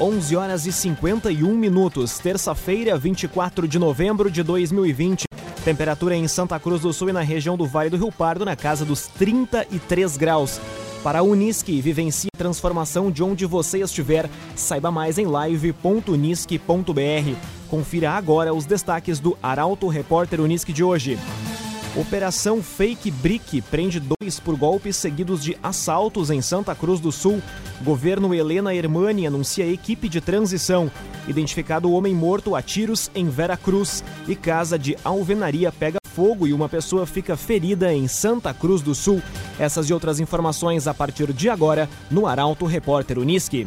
11 horas e 51 minutos, terça-feira, 24 de novembro de 2020. Temperatura em Santa Cruz do Sul e na região do Vale do Rio Pardo na casa dos 33 graus. Para a Unisque, vivencie a transformação de onde você estiver. Saiba mais em live.unisque.br. Confira agora os destaques do Arauto Repórter Unisque de hoje. Operação Fake Brick prende dois por golpes seguidos de assaltos em Santa Cruz do Sul. Governo Helena Hermani anuncia equipe de transição. Identificado homem morto a tiros em Vera Cruz. E casa de alvenaria pega fogo e uma pessoa fica ferida em Santa Cruz do Sul. Essas e outras informações a partir de agora no Arauto Repórter Uniski.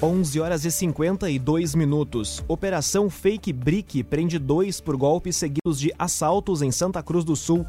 11 horas e 52 minutos. Operação Fake Brick prende dois por golpes seguidos de assaltos em Santa Cruz do Sul.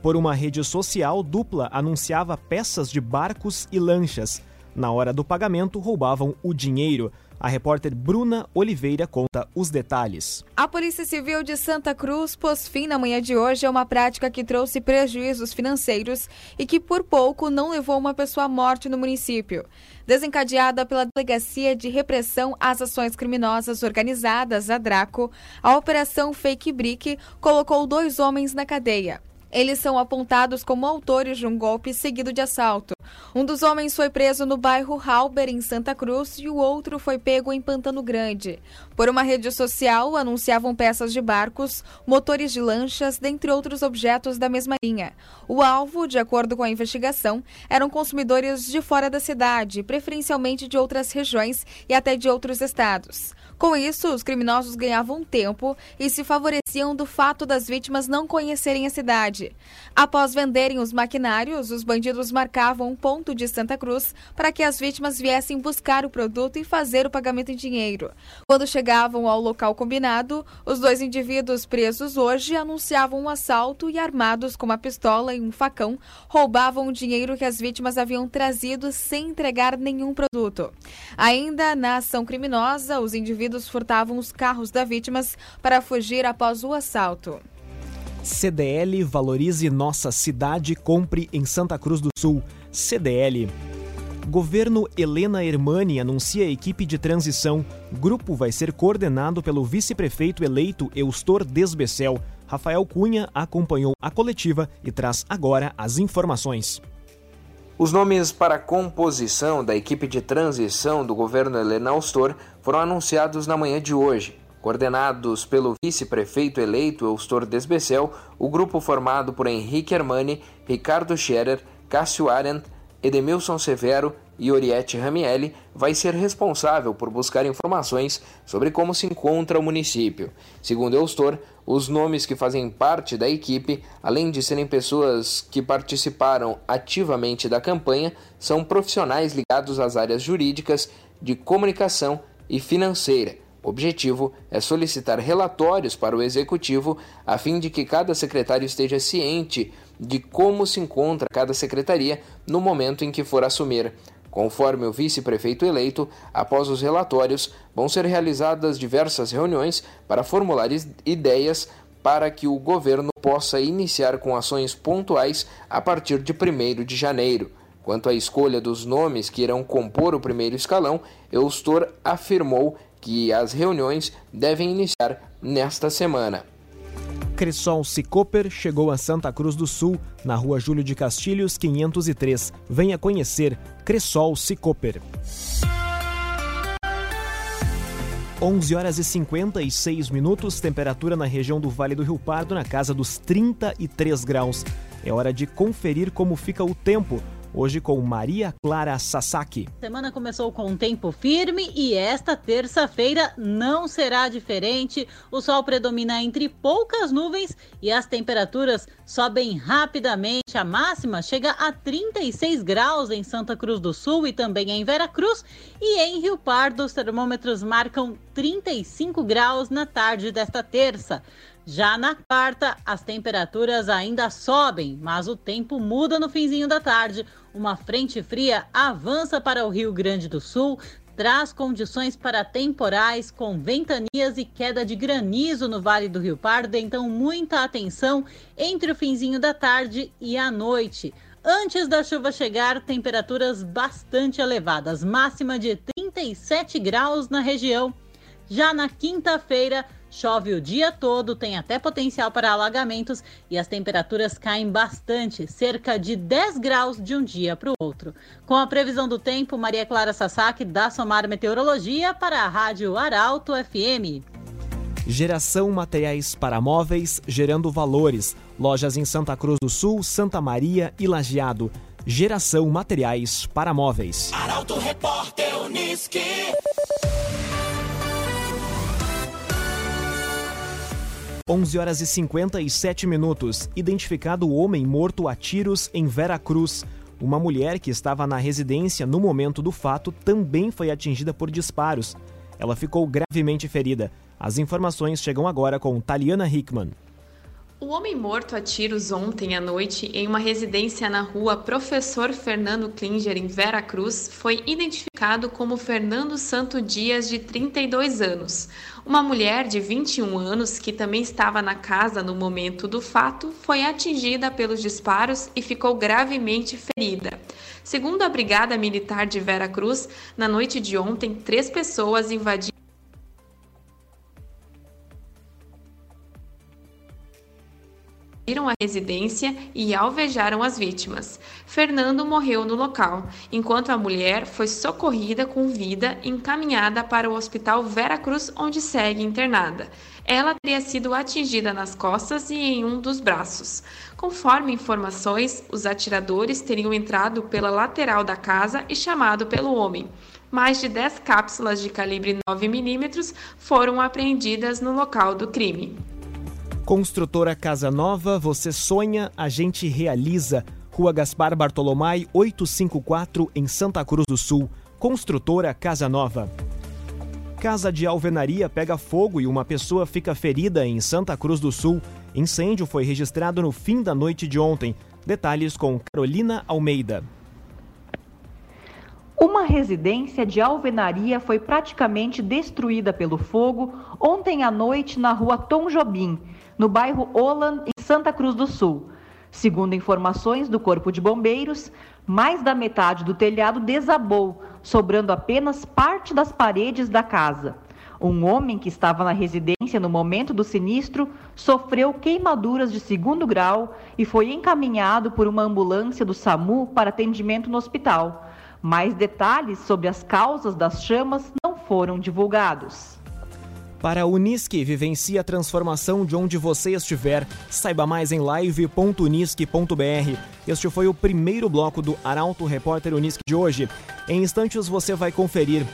Por uma rede social, dupla anunciava peças de barcos e lanchas. Na hora do pagamento, roubavam o dinheiro. A repórter Bruna Oliveira conta os detalhes. A Polícia Civil de Santa Cruz pôs fim na manhã de hoje a uma prática que trouxe prejuízos financeiros e que por pouco não levou uma pessoa à morte no município. Desencadeada pela Delegacia de Repressão às Ações Criminosas Organizadas, a DRACO, a Operação Fake Brick colocou dois homens na cadeia. Eles são apontados como autores de um golpe seguido de assalto. Um dos homens foi preso no bairro Halber, em Santa Cruz, e o outro foi pego em Pantano Grande. Por uma rede social, anunciavam peças de barcos, motores de lanchas, dentre outros objetos da mesma linha. O alvo, de acordo com a investigação, eram consumidores de fora da cidade, preferencialmente de outras regiões e até de outros estados. Com isso, os criminosos ganhavam tempo e se favoreciam do fato das vítimas não conhecerem a cidade. Após venderem os maquinários, os bandidos marcavam um ponto de Santa Cruz para que as vítimas viessem buscar o produto e fazer o pagamento em dinheiro. Quando chegavam ao local combinado, os dois indivíduos presos hoje anunciavam um assalto e, armados com uma pistola e um facão, roubavam o dinheiro que as vítimas haviam trazido sem entregar nenhum produto. Ainda na ação criminosa, os indivíduos furtavam os carros das vítimas para fugir após o assalto. CDL Valorize Nossa Cidade, compre em Santa Cruz do Sul. CDL. Governo Helena Hermani anuncia equipe de transição. Grupo vai ser coordenado pelo vice-prefeito eleito Eustor Desbecel. Rafael Cunha acompanhou a coletiva e traz agora as informações. Os nomes para a composição da equipe de transição do governo Helena Austor foram anunciados na manhã de hoje. Coordenados pelo vice-prefeito eleito Eustor Desbecel, o grupo formado por Henrique Armani, Ricardo Scherer, Cássio Arendt, Edemilson Severo e Oriette Ramielli vai ser responsável por buscar informações sobre como se encontra o município. Segundo Eustor, os nomes que fazem parte da equipe, além de serem pessoas que participaram ativamente da campanha, são profissionais ligados às áreas jurídicas, de comunicação e financeira. O objetivo é solicitar relatórios para o executivo a fim de que cada secretário esteja ciente de como se encontra cada secretaria no momento em que for assumir. Conforme o vice-prefeito eleito, após os relatórios, vão ser realizadas diversas reuniões para formular ideias para que o governo possa iniciar com ações pontuais a partir de 1 de janeiro. Quanto à escolha dos nomes que irão compor o primeiro escalão, Eustor afirmou que as reuniões devem iniciar nesta semana. Cressol Cicoper chegou a Santa Cruz do Sul, na rua Júlio de Castilhos, 503. Venha conhecer Cressol Cicoper. 11 horas e 56 minutos, temperatura na região do Vale do Rio Pardo na casa dos 33 graus. É hora de conferir como fica o tempo hoje com Maria Clara Sasaki. A semana começou com um tempo firme e esta terça-feira não será diferente. O sol predomina entre poucas nuvens e as temperaturas sobem rapidamente. A máxima chega a 36 graus em Santa Cruz do Sul e também em Veracruz. E em Rio Pardo, os termômetros marcam 35 graus na tarde desta terça. Já na quarta, as temperaturas ainda sobem, mas o tempo muda no finzinho da tarde. Uma frente fria avança para o Rio Grande do Sul, traz condições para temporais com ventanias e queda de granizo no Vale do Rio Pardo, então muita atenção entre o finzinho da tarde e a noite. Antes da chuva chegar, temperaturas bastante elevadas, máxima de 37 graus na região. Já na quinta-feira, Chove o dia todo, tem até potencial para alagamentos e as temperaturas caem bastante, cerca de 10 graus de um dia para o outro. Com a previsão do tempo, Maria Clara Sasaki da Somar Meteorologia para a Rádio Arauto FM. Geração materiais para móveis, gerando valores. Lojas em Santa Cruz do Sul, Santa Maria e Lajeado. Geração materiais para móveis. Arauto Repórter Uniski. 11 horas e 57 minutos. Identificado o homem morto a tiros em Vera Cruz. Uma mulher que estava na residência no momento do fato também foi atingida por disparos. Ela ficou gravemente ferida. As informações chegam agora com Taliana Hickman. O homem morto a tiros ontem à noite em uma residência na rua Professor Fernando Klinger, em Vera Cruz, foi identificado como Fernando Santo Dias, de 32 anos. Uma mulher de 21 anos, que também estava na casa no momento do fato, foi atingida pelos disparos e ficou gravemente ferida. Segundo a Brigada Militar de Vera Cruz, na noite de ontem, três pessoas invadiram invadiram a residência e alvejaram as vítimas. Fernando morreu no local, enquanto a mulher foi socorrida com vida e encaminhada para o Hospital Vera Cruz, onde segue internada. Ela teria sido atingida nas costas e em um dos braços. Conforme informações, os atiradores teriam entrado pela lateral da casa e chamado pelo homem. Mais de 10 cápsulas de calibre 9mm foram apreendidas no local do crime. Construtora Casa Nova, você sonha, a gente realiza. Rua Gaspar Bartolomai, 854, em Santa Cruz do Sul. Construtora Casa Nova. Casa de alvenaria pega fogo e uma pessoa fica ferida em Santa Cruz do Sul. Incêndio foi registrado no fim da noite de ontem. Detalhes com Carolina Almeida. Uma residência de alvenaria foi praticamente destruída pelo fogo ontem à noite na rua Tom Jobim, no bairro Olan, em Santa Cruz do Sul. Segundo informações do Corpo de Bombeiros, mais da metade do telhado desabou, sobrando apenas parte das paredes da casa. Um homem que estava na residência no momento do sinistro sofreu queimaduras de segundo grau e foi encaminhado por uma ambulância do SAMU para atendimento no hospital. Mais detalhes sobre as causas das chamas não foram divulgados. Para a Unisque, vivencie a transformação de onde você estiver. Saiba mais em live.unisque.br. Este foi o primeiro bloco do Arauto Repórter Unisque de hoje. Em instantes você vai conferir.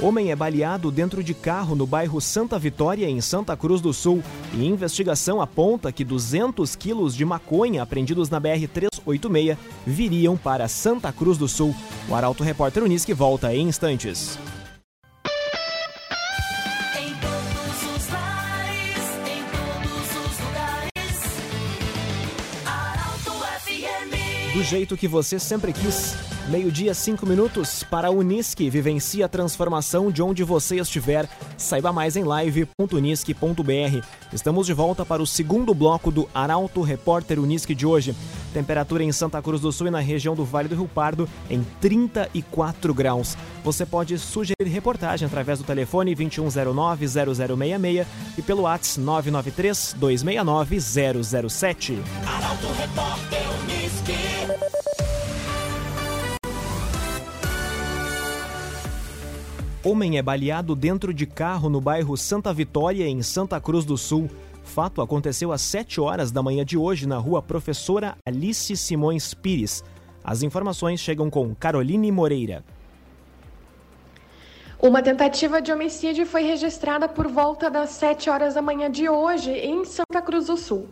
Homem é baleado dentro de carro no bairro Santa Vitória, em Santa Cruz do Sul. E investigação aponta que 200 quilos de maconha apreendidos na BR-386 viriam para Santa Cruz do Sul. O Arauto Repórter Unisque volta em instantes. Do jeito que você sempre quis. Meio-dia, cinco minutos para a Unisque. Vivencie a transformação de onde você estiver. Saiba mais em live.unisque.br. Estamos de volta para o segundo bloco do Arauto Repórter Unisque de hoje. Temperatura em Santa Cruz do Sul e na região do Vale do Rio Pardo em 34 graus. Você pode sugerir reportagem através do telefone 2109-0066 e pelo WhatsApp 993-269-007. Arauto Repórter Homem é baleado dentro de carro no bairro Santa Vitória, em Santa Cruz do Sul. Fato aconteceu às 7 horas da manhã de hoje na rua Professora Alice Simões Pires. As informações chegam com Caroline Moreira. Uma tentativa de homicídio foi registrada por volta das 7 horas da manhã de hoje em Santa Cruz do Sul.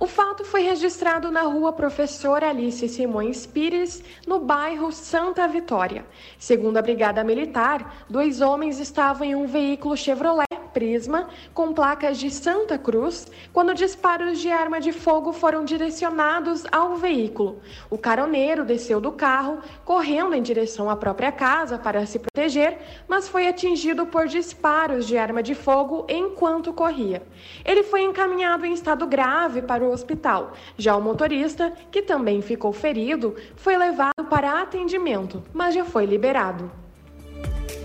O fato foi registrado na rua Professor Alice Simões Pires, no bairro Santa Vitória. Segundo a Brigada Militar, dois homens estavam em um veículo Chevrolet Prisma com placas de Santa Cruz quando disparos de arma de fogo foram direcionados ao veículo. O caroneiro desceu do carro, correndo em direção à própria casa para se proteger, mas foi atingido por disparos de arma de fogo enquanto corria. Ele foi encaminhado em estado grave para o hospital. Já o motorista, que também ficou ferido, foi levado para atendimento, mas já foi liberado.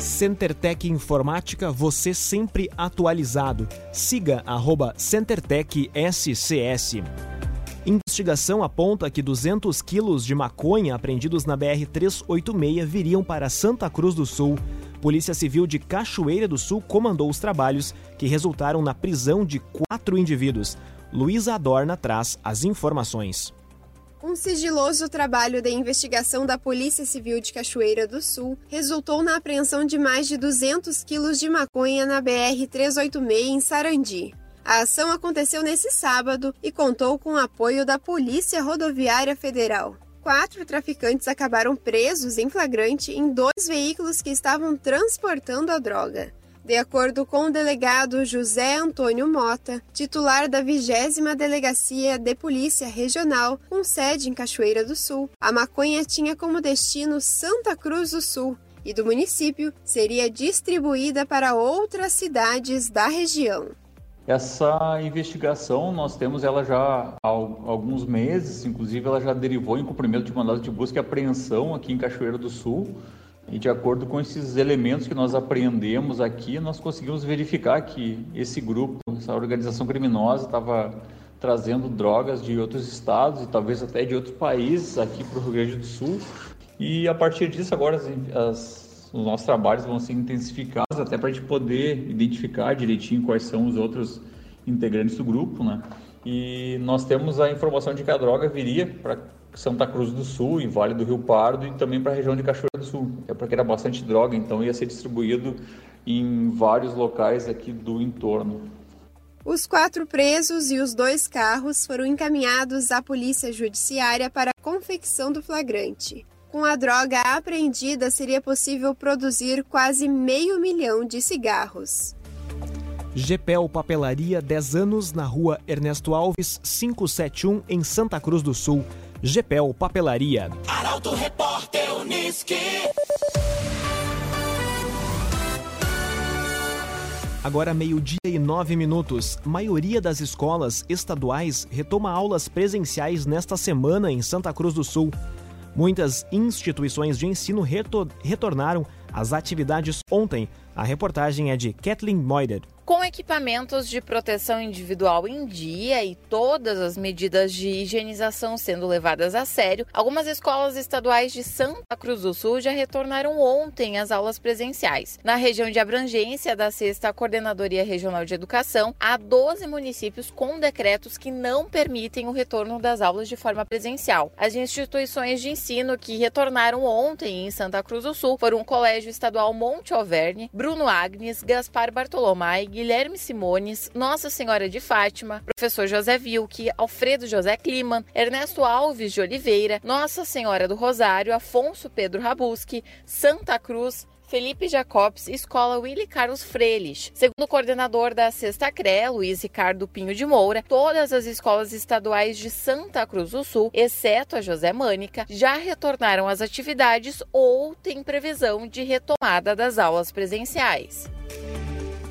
CenterTech Informática, você sempre atualizado. Siga arroba CenterTech SCS. Investigação aponta que 200 quilos de maconha apreendidos na BR-386 viriam para Santa Cruz do Sul. Polícia Civil de Cachoeira do Sul comandou os trabalhos que resultaram na prisão de quatro indivíduos. Luísa Adorna traz as informações. Um sigiloso trabalho de investigação da Polícia Civil de Cachoeira do Sul resultou na apreensão de mais de 200 quilos de maconha na BR-386 em Sarandi. A ação aconteceu nesse sábado e contou com o apoio da Polícia Rodoviária Federal. Quatro traficantes acabaram presos em flagrante em dois veículos que estavam transportando a droga. De acordo com o delegado José Antônio Mota, titular da 20 Delegacia de Polícia Regional, com sede em Cachoeira do Sul, a maconha tinha como destino Santa Cruz do Sul e do município seria distribuída para outras cidades da região. Essa investigação nós temos ela já há alguns meses, inclusive ela já derivou em cumprimento de mandado de busca e apreensão aqui em Cachoeira do Sul. E de acordo com esses elementos que nós apreendemos aqui, nós conseguimos verificar que esse grupo, essa organização criminosa, estava trazendo drogas de outros estados e talvez até de outros países aqui para o Rio Grande do Sul. E a partir disso, agora as, as, os nossos trabalhos vão ser intensificados até para a gente poder identificar direitinho quais são os outros integrantes do grupo, né? E nós temos a informação de que a droga viria para Santa Cruz do Sul e Vale do Rio Pardo e também para a região de Cachoeira do Sul, é porque era bastante droga, então ia ser distribuído em vários locais aqui do entorno. Os quatro presos e os dois carros foram encaminhados à Polícia Judiciária para a confecção do flagrante. Com a droga apreendida, seria possível produzir quase meio milhão de cigarros. GPEL Papelaria 10 anos na rua Ernesto Alves 571 em Santa Cruz do Sul. GPEL Papelaria. Arauto Repórter Uniski. Agora meio-dia e nove minutos. Maioria das escolas estaduais retoma aulas presenciais nesta semana em Santa Cruz do Sul. Muitas instituições de ensino retornaram às atividades ontem. A reportagem é de Kathleen Moider. Com equipamentos de proteção individual em dia e todas as medidas de higienização sendo levadas a sério, algumas escolas estaduais de Santa Cruz do Sul já retornaram ontem às aulas presenciais. Na região de abrangência da sexta Coordenadoria Regional de Educação, há 12 municípios com decretos que não permitem o retorno das aulas de forma presencial. As instituições de ensino que retornaram ontem em Santa Cruz do Sul foram o Colégio Estadual Monte Alverne, Bruno Agnes, Gaspar Bartolomai, Guilherme Simones, Nossa Senhora de Fátima, professor José Vilke, Alfredo José Clima, Ernesto Alves de Oliveira, Nossa Senhora do Rosário, Afonso Pedro Rabuski, Santa Cruz, Felipe Jacobs, Escola Willy Carlos Freires. Segundo o coordenador da Sexta CRE, Luiz Ricardo Pinho de Moura, todas as escolas estaduais de Santa Cruz do Sul, exceto a José Mânica, já retornaram às atividades ou têm previsão de retomada das aulas presenciais.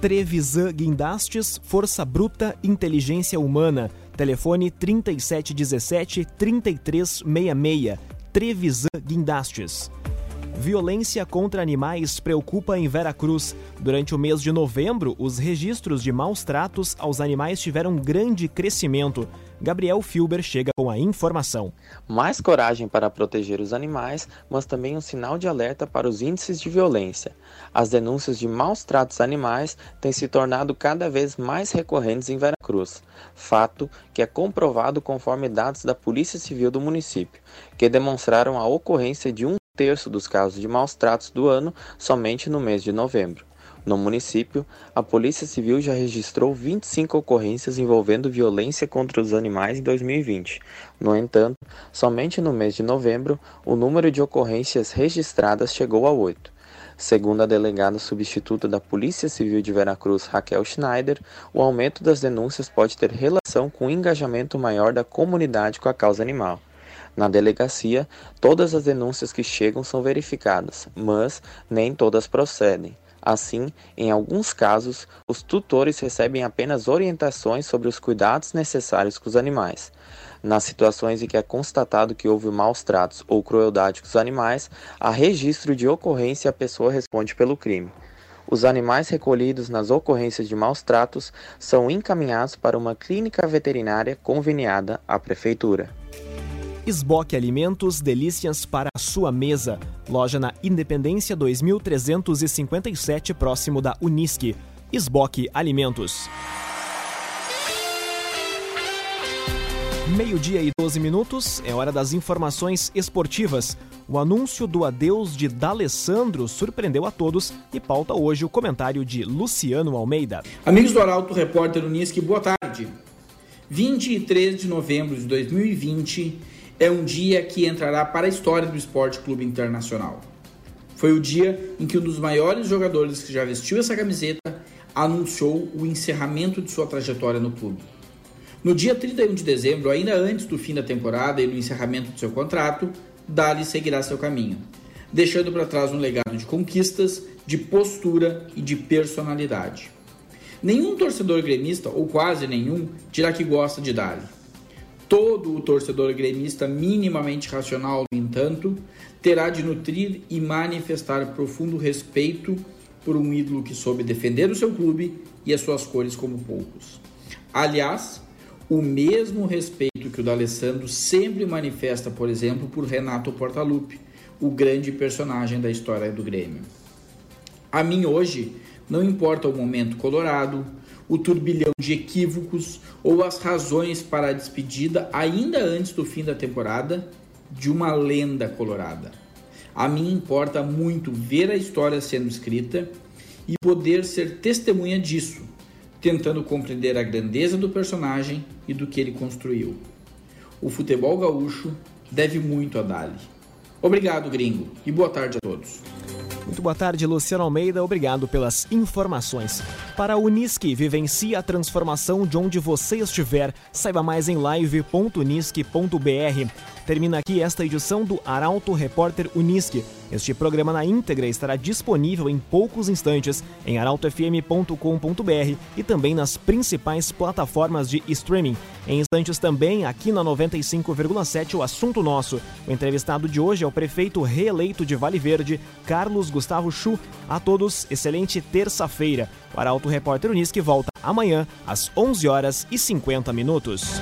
Trevisan Guindastes, Força Bruta, Inteligência Humana. Telefone 3717-3366. Trevisan Guindastes. Violência contra animais preocupa em Veracruz. Durante o mês de novembro, os registros de maus tratos aos animais tiveram grande crescimento. Gabriel Filber chega com a informação. Mais coragem para proteger os animais, mas também um sinal de alerta para os índices de violência. As denúncias de maus tratos animais têm se tornado cada vez mais recorrentes em Veracruz, fato que é comprovado conforme dados da Polícia Civil do município, que demonstraram a ocorrência de um terço dos casos de maus tratos do ano somente no mês de novembro. No município, a Polícia Civil já registrou 25 ocorrências envolvendo violência contra os animais em 2020. No entanto, somente no mês de novembro, o número de ocorrências registradas chegou a 8. Segundo a delegada substituta da Polícia Civil de Veracruz, Raquel Schneider, o aumento das denúncias pode ter relação com o engajamento maior da comunidade com a causa animal. Na delegacia, todas as denúncias que chegam são verificadas, mas nem todas procedem. Assim, em alguns casos, os tutores recebem apenas orientações sobre os cuidados necessários com os animais. Nas situações em que é constatado que houve maus tratos ou crueldade com os animais, há registro de ocorrência e a pessoa responde pelo crime. Os animais recolhidos nas ocorrências de maus tratos são encaminhados para uma clínica veterinária conveniada à Prefeitura. Esboque Alimentos, delícias para a sua mesa. Loja na Independência 2357, próximo da Unisque. Esboque Alimentos. Meio-dia e 12 minutos, é hora das informações esportivas. O anúncio do adeus de D'Alessandro surpreendeu a todos e pauta hoje o comentário de Luciano Almeida. Amigos do Arauto, repórter Unisque, boa tarde. 23 de novembro de 2020 é um dia que entrará para a história do Esporte Clube Internacional. Foi o dia em que um dos maiores jogadores que já vestiu essa camiseta anunciou o encerramento de sua trajetória no clube. No dia 31 de dezembro, ainda antes do fim da temporada e do encerramento do seu contrato, Dali seguirá seu caminho, deixando para trás um legado de conquistas, de postura e de personalidade. Nenhum torcedor gremista, ou quase nenhum, dirá que gosta de Dali. Todo o torcedor gremista minimamente racional, no entanto, terá de nutrir e manifestar profundo respeito por um ídolo que soube defender o seu clube e as suas cores como poucos. Aliás, o mesmo respeito que o D'Alessandro sempre manifesta, por exemplo, por Renato Portaluppi, o grande personagem da história do Grêmio. A mim hoje não importa o momento colorado, o turbilhão de equívocos ou as razões para a despedida ainda antes do fim da temporada de uma lenda colorada. A mim importa muito ver a história sendo escrita e poder ser testemunha disso, tentando compreender a grandeza do personagem e do que ele construiu. O futebol gaúcho deve muito a Dali. Obrigado, gringo, e boa tarde a todos. Muito boa tarde, Luciano Almeida. Obrigado pelas informações. Para a Unisque, vivencie a transformação de onde você estiver. Saiba mais em live.unisque.br. Termina aqui esta edição do Arauto Repórter Unisque. Este programa na íntegra estará disponível em poucos instantes em arautofm.com.br e também nas principais plataformas de streaming. Em instantes também, aqui na 95,7, o assunto nosso. O entrevistado de hoje é o prefeito reeleito de Vale Verde, Carlos Gustavo Chu. A todos, excelente terça-feira. O Arauto Repórter Unisque volta amanhã às 11 horas e 50 minutos.